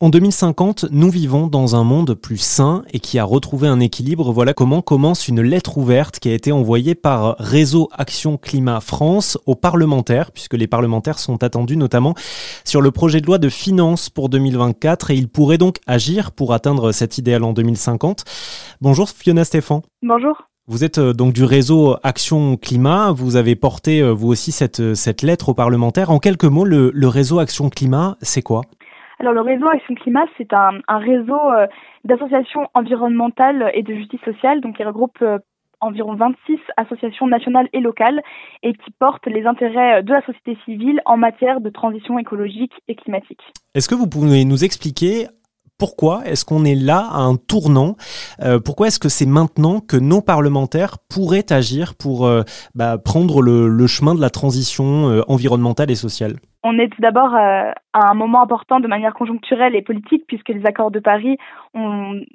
En 2050, nous vivons dans un monde plus sain et qui a retrouvé un équilibre. Voilà comment commence une lettre ouverte qui a été envoyée par Réseau Action Climat France aux parlementaires, puisque les parlementaires sont attendus notamment sur le projet de loi de finances pour 2024 et ils pourraient donc agir pour atteindre cet idéal en 2050. Bonjour Fiona Stéphan. Bonjour. Vous êtes euh, donc du réseau Action Climat. Vous avez porté euh, vous aussi cette, cette lettre aux parlementaires. En quelques mots, le, le réseau Action Climat, c'est quoi? Alors le réseau Action Climat, c'est un, réseau euh, d'associations environnementales et de justice sociale, donc il regroupe euh, environ 26 associations nationales et locales et qui portent les intérêts de la société civile en matière de transition écologique et climatique. Est-ce que vous pouvez nous expliquer pourquoi est-ce qu'on est là à un tournant euh, Pourquoi est-ce que c'est maintenant que nos parlementaires pourraient agir pour bah, prendre le, chemin de la transition environnementale et sociale? On est tout d'abord euh, à un moment important de manière conjoncturelle et politique puisque les accords de Paris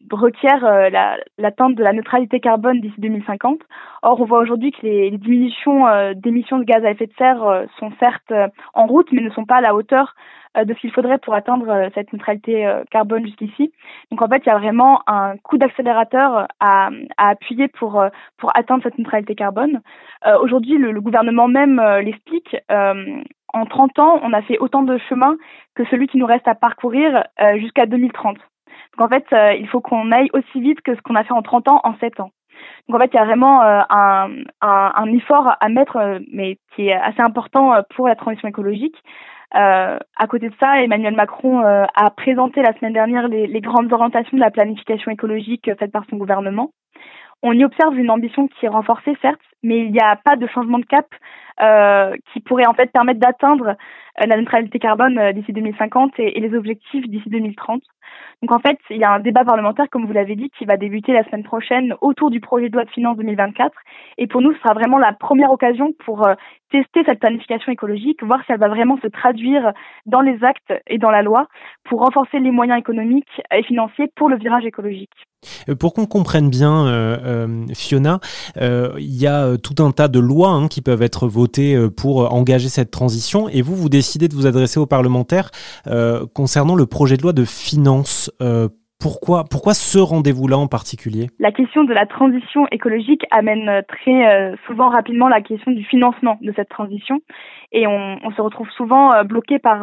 requièrent euh, l'atteinte de la neutralité carbone d'ici 2050. Or, on voit aujourd'hui que les, diminutions euh, d'émissions de gaz à effet de serre sont certes en route, mais ne sont pas à la hauteur de ce qu'il faudrait pour atteindre cette neutralité carbone jusqu'ici. Donc en fait, il y a vraiment un coup d'accélérateur à, appuyer pour, pour atteindre cette neutralité carbone. Aujourd'hui, le, gouvernement même l'explique en 30 ans, on a fait autant de chemin que celui qui nous reste à parcourir euh, jusqu'à 2030. Donc en fait, euh, il faut qu'on aille aussi vite que ce qu'on a fait en 30 ans en 7 ans. Donc en fait, il y a vraiment euh, un, un, effort à mettre, mais qui est assez important pour la transition écologique. à côté de ça, Emmanuel Macron a présenté la semaine dernière les, les, grandes orientations de la planification écologique faite par son gouvernement. On y observe une ambition qui est renforcée, certes, mais il n'y a pas de changement de cap euh, qui pourrait en fait permettre d'atteindre la neutralité carbone euh, d'ici 2050 et, les objectifs d'ici 2030. Donc en fait, il y a un débat parlementaire, comme vous l'avez dit, qui va débuter la semaine prochaine autour du projet de loi de finances 2024. Et pour nous, ce sera vraiment la première occasion pour tester cette planification écologique, voir si elle va vraiment se traduire dans les actes et dans la loi pour renforcer les moyens économiques et financiers pour le virage écologique. Pour qu'on comprenne bien, Fiona, il y a tout un tas de lois hein, qui peuvent être votées euh, pour engager cette transition et vous, vous décidez de vous adresser aux parlementaires euh, concernant le projet de loi de finances. Euh, pourquoi, pourquoi ce rendez-vous-là en particulier? La question de la transition écologique amène très souvent rapidement la question du financement de cette transition et on, on se retrouve souvent bloqué par,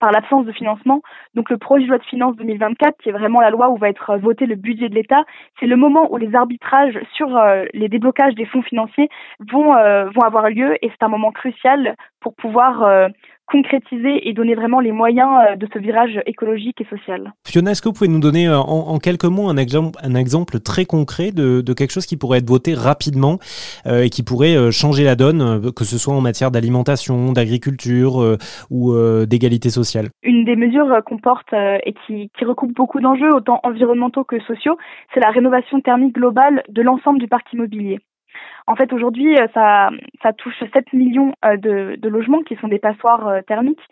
par l'absence de financement. Donc le projet de loi de finances 2024, qui est vraiment la loi où va être voté le budget de l'État, c'est le moment où les arbitrages sur les déblocages des fonds financiers vont, vont avoir lieu et c'est un moment crucial pour pouvoir concrétiser et donner vraiment les moyens euh, de ce virage écologique et social. Fiona, est-ce que vous pouvez nous donner euh, en, quelques mots un exemple, un exemple très concret de, quelque chose qui pourrait être voté rapidement euh, et qui pourrait changer la donne, que ce soit en matière d'alimentation, d'agriculture ou d'égalité sociale? Une des mesures qu'on porte et qui, qui recoupe beaucoup d'enjeux, autant environnementaux que sociaux, c'est la rénovation thermique globale de l'ensemble du parc immobilier. En fait, aujourd'hui, euh, ça, touche 7 millions euh, de, de logements qui sont des passoires euh, thermiques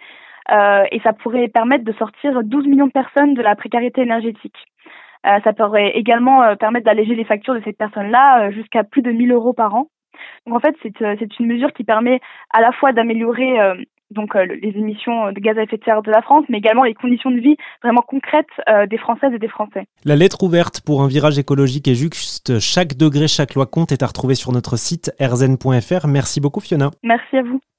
et ça pourrait permettre de sortir 12 millions de personnes de la précarité énergétique. ça pourrait également permettre d'alléger les factures de ces personnes-là jusqu'à plus de 1000 euros par an. Donc en fait, c'est une mesure qui permet à la fois d'améliorer donc euh, les émissions de gaz à effet de serre de la France, mais également les conditions de vie vraiment concrètes euh, des Françaises et des Français. La lettre ouverte pour un virage écologique et juste chaque degré, chaque loi compte est à retrouver sur notre site erzen.fr. Merci beaucoup Fiona. Merci à vous.